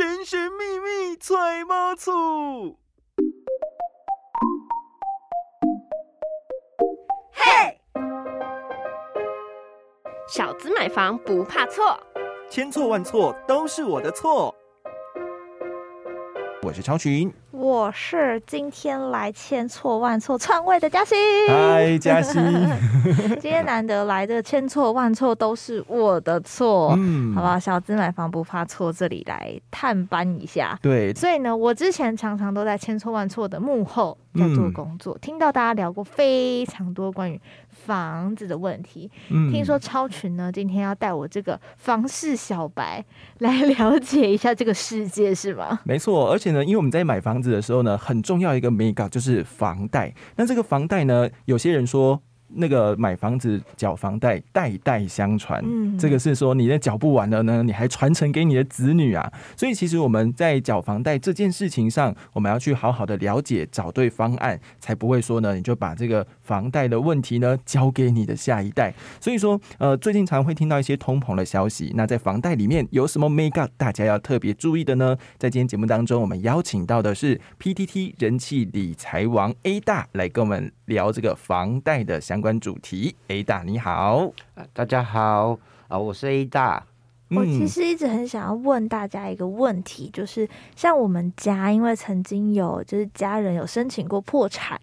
神神秘秘揣猫醋。嘿，小子买房不怕错，千错万错都是我的错。我是超群，我是今天来千错万错篡位的嘉欣。嗨，嘉欣，今天难得来的千错万错都是我的错，嗯，好吧，小资买房不怕错，这里来探班一下。对，所以呢，我之前常常都在千错万错的幕后在做工作，听到大家聊过非常多关于。房子的问题，听说超群呢，今天要带我这个房事小白来了解一下这个世界，是吗？没错，而且呢，因为我们在买房子的时候呢，很重要一个 mega 就是房贷。那这个房贷呢，有些人说。那个买房子缴房贷代代相传，嗯，这个是说你的缴不完了呢，你还传承给你的子女啊。所以其实我们在缴房贷这件事情上，我们要去好好的了解，找对方案，才不会说呢，你就把这个房贷的问题呢交给你的下一代。所以说，呃，最近常会听到一些通膨的消息。那在房贷里面有什么 make up 大家要特别注意的呢？在今天节目当中，我们邀请到的是 PTT 人气理财王 A 大来跟我们聊这个房贷的相。关主题，A 大你好，大家好啊，我是 A 大。我其实一直很想要问大家一个问题，就是像我们家，因为曾经有就是家人有申请过破产，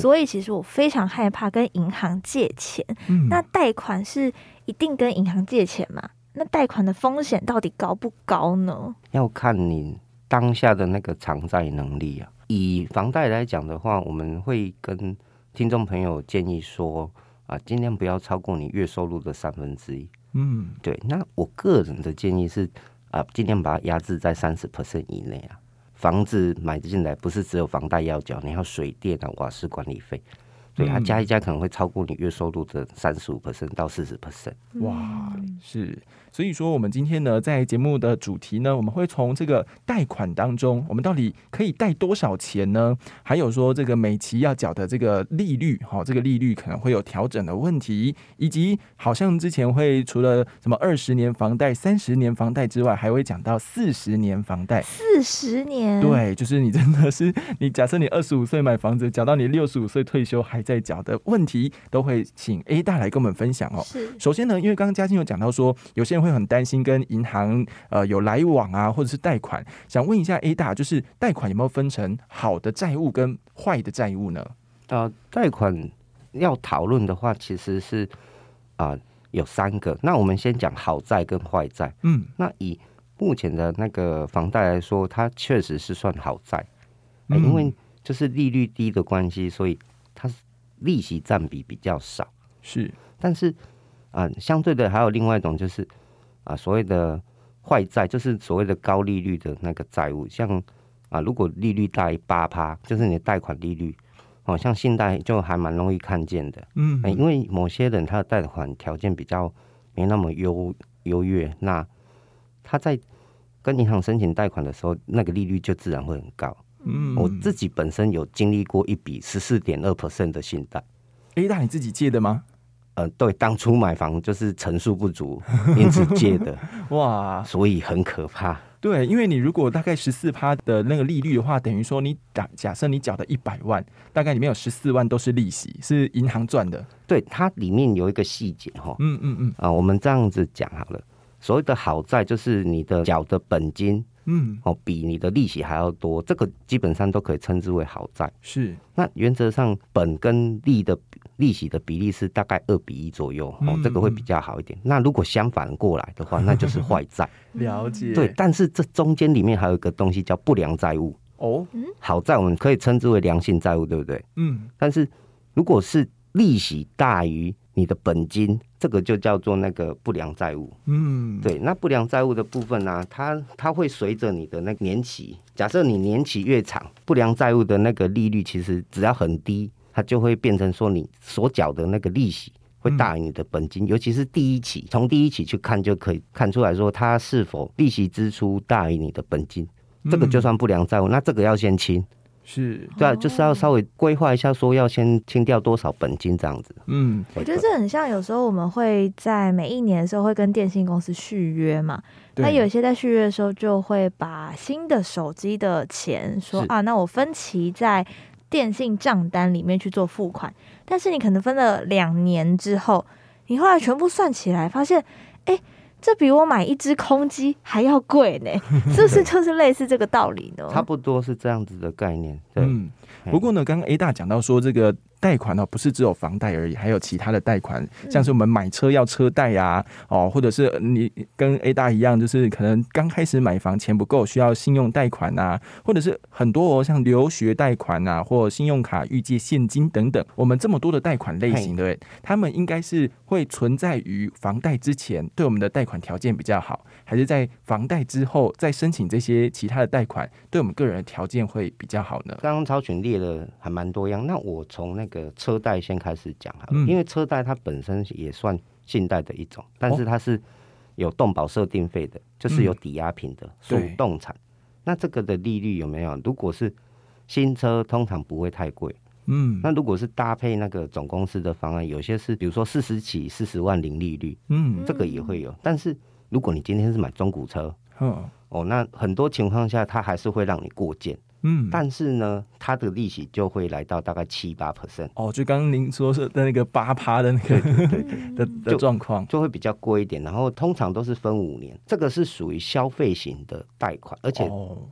所以其实我非常害怕跟银行借钱。那贷款是一定跟银行借钱吗？那贷款的风险到底高不高呢？要看你当下的那个偿债能力啊。以房贷来讲的话，我们会跟听众朋友建议说啊，尽量不要超过你月收入的三分之一。嗯，对。那我个人的建议是啊，尽量把它压制在三十 percent 以内啊。房子买进来不是只有房贷要缴，你要水电啊、瓦斯管理费，对它加一加可能会超过你月收入的三十五 percent 到四十 percent。哇，是。所以说，我们今天呢，在节目的主题呢，我们会从这个贷款当中，我们到底可以贷多少钱呢？还有说，这个每期要缴的这个利率，哈，这个利率可能会有调整的问题，以及好像之前会除了什么二十年房贷、三十年房贷之外，还会讲到四十年房贷。四十年？对，就是你真的是你，假设你二十五岁买房子，缴到你六十五岁退休还在讲的问题，都会请 A 大来跟我们分享哦。是。首先呢，因为刚刚嘉欣有讲到说，有些人。会很担心跟银行呃有来往啊，或者是贷款，想问一下 A 大，就是贷款有没有分成好的债务跟坏的债务呢？呃，贷款要讨论的话，其实是啊有三个。那我们先讲好债跟坏债。嗯，那以目前的那个房贷来说，它确实是算好债，因为就是利率低的关系，所以它利息占比比较少。是，但是啊，相对的还有另外一种就是。啊，所谓的坏债就是所谓的高利率的那个债务，像啊，如果利率大于八趴，就是你的贷款利率，哦，像信贷就还蛮容易看见的，嗯，因为某些人他的贷款条件比较没那么优优越，那他在跟银行申请贷款的时候，那个利率就自然会很高。嗯，我自己本身有经历过一笔十四点二 percent 的信贷，哎，那你自己借的吗？呃，对，当初买房就是层数不足，因此借的 哇，所以很可怕。对，因为你如果大概十四趴的那个利率的话，等于说你打假设你缴的一百万，大概里面有十四万都是利息，是银行赚的。对，它里面有一个细节哈，嗯嗯嗯，啊，我们这样子讲好了，所谓的好债就是你的缴的本金。嗯，哦，比你的利息还要多，这个基本上都可以称之为好债。是，那原则上本跟利的利息的比例是大概二比一左右，哦，这个会比较好一点。那如果相反过来的话，那就是 坏债。了解。对，但是这中间里面还有一个东西叫不良债务。哦，好债我们可以称之为良性债务，对不对？嗯。但是如果是利息大于你的本金。这个就叫做那个不良债务。嗯，对，那不良债务的部分呢，它它会随着你的那个年期，假设你年期越长，不良债务的那个利率其实只要很低，它就会变成说你所缴的那个利息会大于你的本金，尤其是第一期，从第一期去看就可以看出来说它是否利息支出大于你的本金，这个就算不良债务，那这个要先清。是，对啊，就是要稍微规划一下，说要先清掉多少本金这样子。嗯，我觉得这很像有时候我们会在每一年的时候会跟电信公司续约嘛。那有些在续约的时候就会把新的手机的钱说啊，那我分期在电信账单里面去做付款。但是你可能分了两年之后，你后来全部算起来，发现，哎。这比我买一只空机还要贵呢，是不是 就是类似这个道理呢？差不多是这样子的概念。嗯，不过呢，刚刚 A 大讲到说这个。贷款呢，不是只有房贷而已，还有其他的贷款，像是我们买车要车贷呀，哦，或者是你跟 A 大一样，就是可能刚开始买房钱不够，需要信用贷款啊，或者是很多哦，像留学贷款啊，或信用卡预借现金等等，我们这么多的贷款类型，对，他们应该是会存在于房贷之前，对我们的贷款条件比较好，还是在房贷之后再申请这些其他的贷款，对我们个人的条件会比较好呢？刚刚超群列了还蛮多样，那我从那个车贷先开始讲哈，因为车贷它本身也算信贷的一种，但是它是有动保设定费的，就是有抵押品的属动产。那这个的利率有没有？如果是新车，通常不会太贵。嗯，那如果是搭配那个总公司的方案，有些是比如说四十起四十万零利率，嗯，这个也会有。但是如果你今天是买中古车，哦，那很多情况下它还是会让你过件。嗯，但是呢，它的利息就会来到大概七八 percent 哦，就刚刚您说是的那个八趴的那个 的的状况，就会比较贵一点。然后通常都是分五年，这个是属于消费型的贷款，而且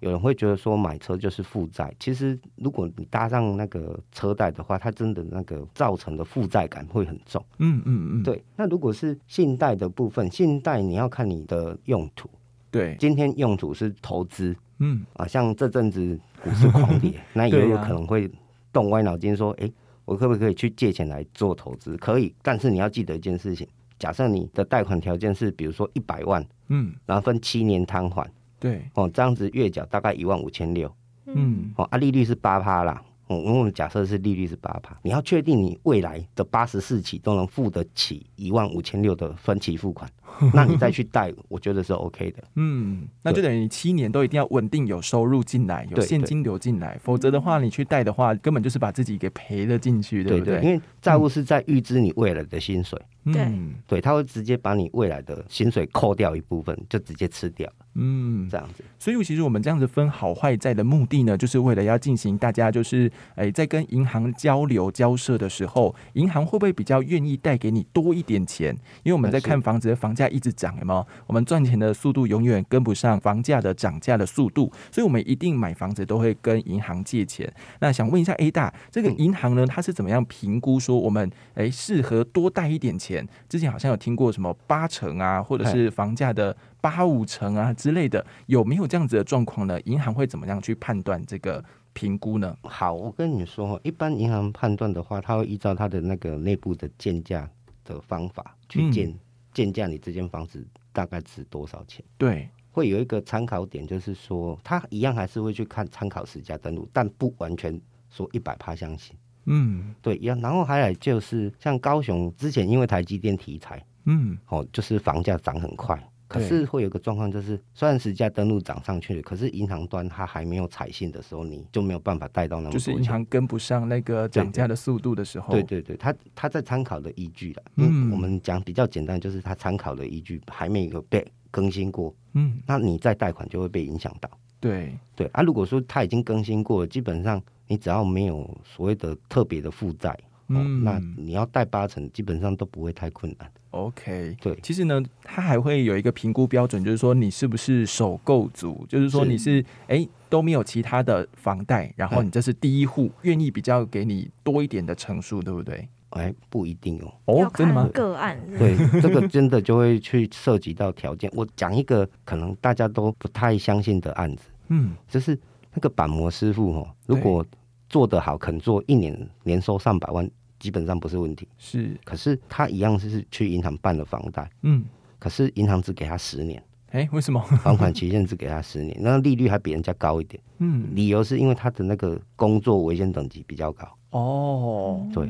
有人会觉得说买车就是负债，其实如果你搭上那个车贷的话，它真的那个造成的负债感会很重。嗯嗯嗯，对。那如果是信贷的部分，信贷你要看你的用途，对，今天用途是投资。嗯啊，像这阵子股市狂跌，那也有可能会动歪脑筋说，哎，我可不可以去借钱来做投资？可以，但是你要记得一件事情，假设你的贷款条件是，比如说一百万，嗯，然后分七年摊还，对，哦，这样子月缴大概一万五千六，嗯，哦，啊，利率是八趴啦。我我们假设是利率是八趴，你要确定你未来的八十四期都能付得起一万五千六的分期付款，那你再去贷，我觉得是 OK 的。嗯，那就等于你七年都一定要稳定有收入进来，有现金流进来，否则的话，你去贷的话，根本就是把自己给赔了进去，对不对？因为债务是在预支你未来的薪水，对对，他会直接把你未来的薪水扣掉一部分，就直接吃掉。嗯，这样子，所以其实我们这样子分好坏债的目的呢，就是为了要进行大家就是诶，在跟银行交流交涉的时候，银行会不会比较愿意贷给你多一点钱？因为我们在看房子的房价一直涨，有没有？我们赚钱的速度永远跟不上房价的涨价的速度，所以我们一定买房子都会跟银行借钱。那想问一下 A 大，这个银行呢，它是怎么样评估说我们诶适合多贷一点钱？之前好像有听过什么八成啊，或者是房价的。八五成啊之类的，有没有这样子的状况呢？银行会怎么样去判断这个评估呢？好，我跟你说，一般银行判断的话，它会依照它的那个内部的建价的方法去建建价，你这间房子大概值多少钱？对，会有一个参考点，就是说，他一样还是会去看参考实价登录，但不完全说一百趴相信。嗯，对，一样。然后还有就是像高雄之前因为台积电题材，嗯，哦，就是房价涨很快。可是会有个状况，就是虽然实价登录涨上去了，可是银行端它还没有采信的时候，你就没有办法贷到那么多就是银行跟不上那个涨价的速度的时候。对对对，它它在参考的依据了。嗯，我们讲比较简单，就是它参考的依据还没有被更新过。嗯，那你再贷款就会被影响到。对对啊，如果说它已经更新过了，基本上你只要没有所谓的特别的负债。嗯，那你要贷八成，基本上都不会太困难。OK，对，其实呢，它还会有一个评估标准，就是说你是不是首购族，就是说你是哎都没有其他的房贷，然后你这是第一户，愿意比较给你多一点的成数，对不对？哎，不一定哦。哦，真的吗？个案对，这个真的就会去涉及到条件。我讲一个可能大家都不太相信的案子，嗯，就是那个板模师傅哦，如果做得好，肯做一年年收上百万。基本上不是问题，是，可是他一样是去银行办了房贷，嗯，可是银行只给他十年，哎，为什么？还款期限只给他十年，那利率还比人家高一点，嗯，理由是因为他的那个工作危险等级比较高，哦，对。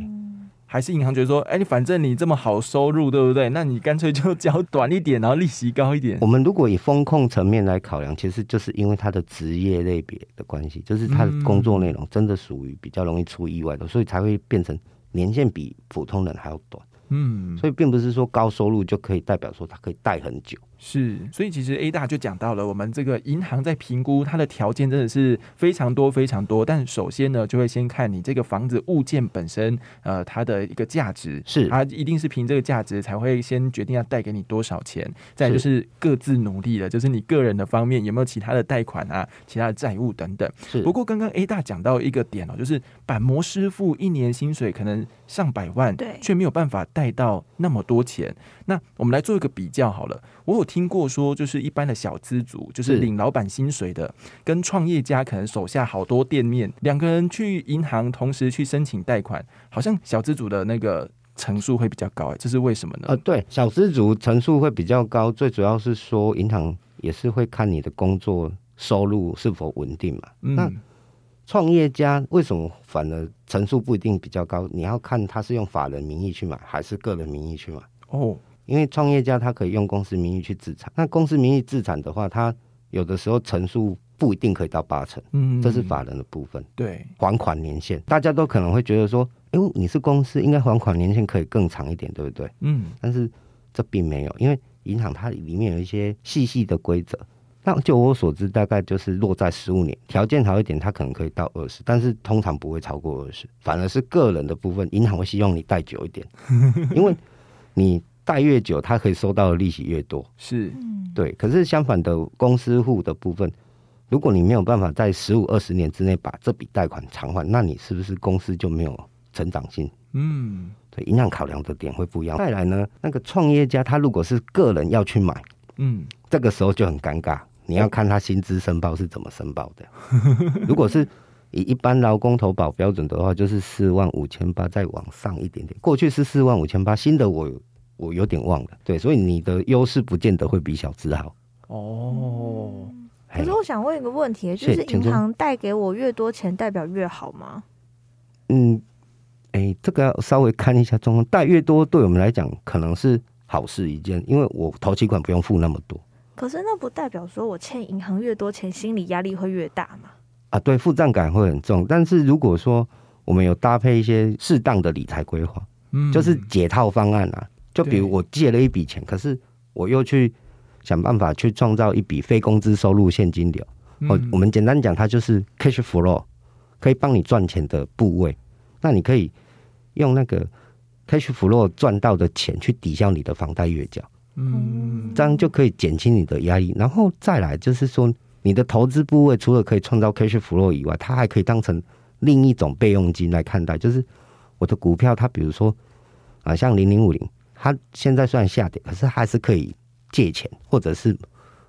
还是银行觉得说，哎，你反正你这么好收入，对不对？那你干脆就交短一点，然后利息高一点。我们如果以风控层面来考量，其实就是因为他的职业类别的关系，就是他的工作内容真的属于比较容易出意外的，所以才会变成年限比普通人还要短。嗯，所以并不是说高收入就可以代表说他可以贷很久。是，所以其实 A 大就讲到了，我们这个银行在评估它的条件真的是非常多非常多。但首先呢，就会先看你这个房子物件本身，呃，它的一个价值是，它一定是凭这个价值才会先决定要贷给你多少钱。再就是各自努力的，就是你个人的方面有没有其他的贷款啊，其他的债务等等。是。不过刚刚 A 大讲到一个点哦，就是板模师傅一年薪水可能上百万，对，却没有办法贷到那么多钱。那我们来做一个比较好了。我有听过说，就是一般的小资族，就是领老板薪水的，跟创业家可能手下好多店面，两个人去银行同时去申请贷款，好像小资族的那个层数会比较高，哎，这是为什么呢？呃，对，小资族层数会比较高，最主要是说银行也是会看你的工作收入是否稳定嘛。那创业家为什么反而层数不一定比较高？你要看他是用法人名义去买，还是个人名义去买？哦。因为创业家他可以用公司名义去自产，那公司名义自产的话，他有的时候成数不一定可以到八成，嗯，这是法人的部分。对，还款年限，大家都可能会觉得说，哎，你是公司，应该还款年限可以更长一点，对不对？嗯，但是这并没有，因为银行它里面有一些细细的规则。那就我所知，大概就是落在十五年，条件好一点，它可能可以到二十，但是通常不会超过二十，反而是个人的部分，银行会希望你贷久一点，因为你。贷越久，他可以收到的利息越多，是，对。可是相反的，公司户的部分，如果你没有办法在十五二十年之内把这笔贷款偿还，那你是不是公司就没有成长性？嗯，对，银行考量的点会不一样。再来呢，那个创业家他如果是个人要去买，嗯，这个时候就很尴尬，你要看他薪资申报是怎么申报的。如果是以一般劳工投保标准的话，就是四万五千八再往上一点点。过去是四万五千八，新的我。我有点忘了，对，所以你的优势不见得会比小资好。哦，可是我想问一个问题，就是银行贷给我越多钱，代表越好吗？嗯，哎，这个要稍微看一下状况，贷越多对我们来讲可能是好事一件，因为我投期款不用付那么多。可是那不代表说我欠银行越多钱，心理压力会越大吗？啊，对，负债感会很重。但是如果说我们有搭配一些适当的理财规划，嗯，就是解套方案啊。就比如我借了一笔钱，可是我又去想办法去创造一笔非工资收入现金流。哦，我们简单讲，它就是 cash flow，可以帮你赚钱的部位。那你可以用那个 cash flow 赚到的钱去抵消你的房贷月缴，嗯，这样就可以减轻你的压力。然后再来就是说，你的投资部位除了可以创造 cash flow 以外，它还可以当成另一种备用金来看待。就是我的股票，它比如说啊，像零零五零。它现在算下跌，可是还是可以借钱，或者是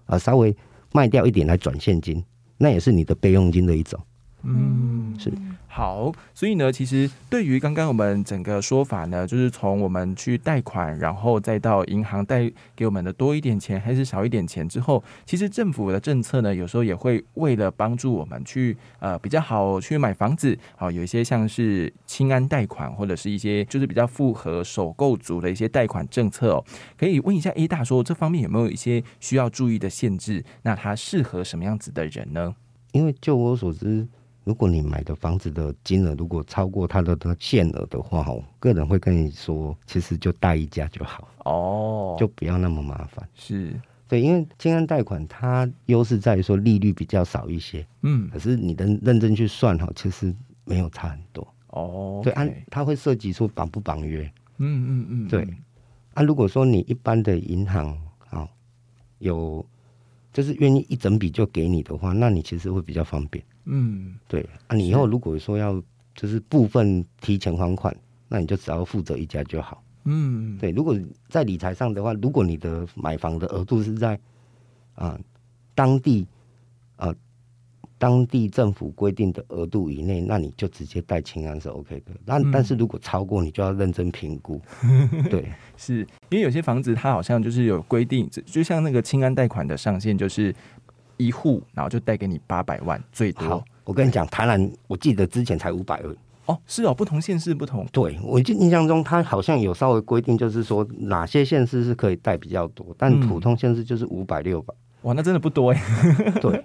啊稍微卖掉一点来转现金，那也是你的备用金的一种。嗯，是。好，所以呢，其实对于刚刚我们整个说法呢，就是从我们去贷款，然后再到银行贷给我们的多一点钱还是少一点钱之后，其实政府的政策呢，有时候也会为了帮助我们去呃比较好去买房子，好有一些像是清安贷款或者是一些就是比较符合首购族的一些贷款政策哦，可以问一下 A 大说这方面有没有一些需要注意的限制？那它适合什么样子的人呢？因为就我所知。如果你买的房子的金额如果超过它的的限额的话，哈，个人会跟你说，其实就贷一家就好哦，就不要那么麻烦。是对，因为金安贷款它优势在于说利率比较少一些，嗯，可是你的认真去算哈，其实没有差很多哦。对，按它会涉及说绑不绑约，嗯嗯嗯，对。啊，如果说你一般的银行啊有就是愿意一整笔就给你的话，那你其实会比较方便。嗯，对啊，你以后如果说要就是部分提前还款，那你就只要负责一家就好。嗯，对。如果在理财上的话，如果你的买房的额度是在啊当地啊当地政府规定的额度以内，那你就直接贷清安是 OK 的。但但是如果超过，你就要认真评估。对，是因为有些房子它好像就是有规定，就像那个清安贷款的上限就是。一户，然后就贷给你八百万，最多。好，我跟你讲，台南，我记得之前才五百二，哦，是哦，不同县市不同。对我就印象中，他好像有稍微规定，就是说哪些县市是可以贷比较多，但普通县市就是五百六百。哇，那真的不多哎。对，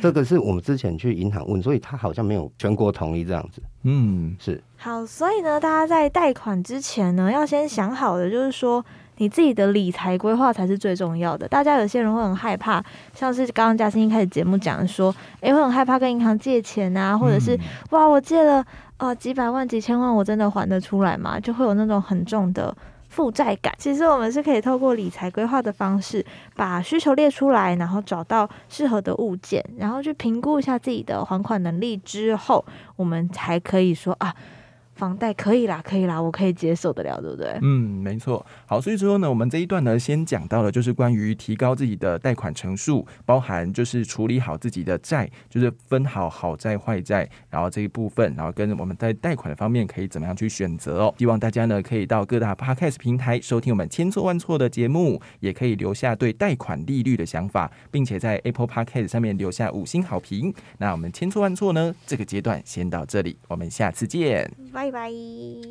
这个是我们之前去银行问，所以他好像没有全国统一这样子。嗯，是。好，所以呢，大家在贷款之前呢，要先想好的，就是说你自己的理财规划才是最重要的。大家有些人会很害怕，像是刚刚嘉欣一开始节目讲说，哎，会很害怕跟银行借钱啊，或者是哇，我借了呃几百万、几千万，我真的还得出来吗？就会有那种很重的。负债感，其实我们是可以透过理财规划的方式，把需求列出来，然后找到适合的物件，然后去评估一下自己的还款能力之后，我们才可以说啊。房贷可以啦，可以啦，我可以接受得了，对不对？嗯，没错。好，所以说呢，我们这一段呢，先讲到了就是关于提高自己的贷款成数，包含就是处理好自己的债，就是分好好债坏债，然后这一部分，然后跟我们在贷款的方面可以怎么样去选择哦。希望大家呢可以到各大 podcast 平台收听我们千错万错的节目，也可以留下对贷款利率的想法，并且在 Apple Podcast 上面留下五星好评。那我们千错万错呢，这个阶段先到这里，我们下次见。拜拜。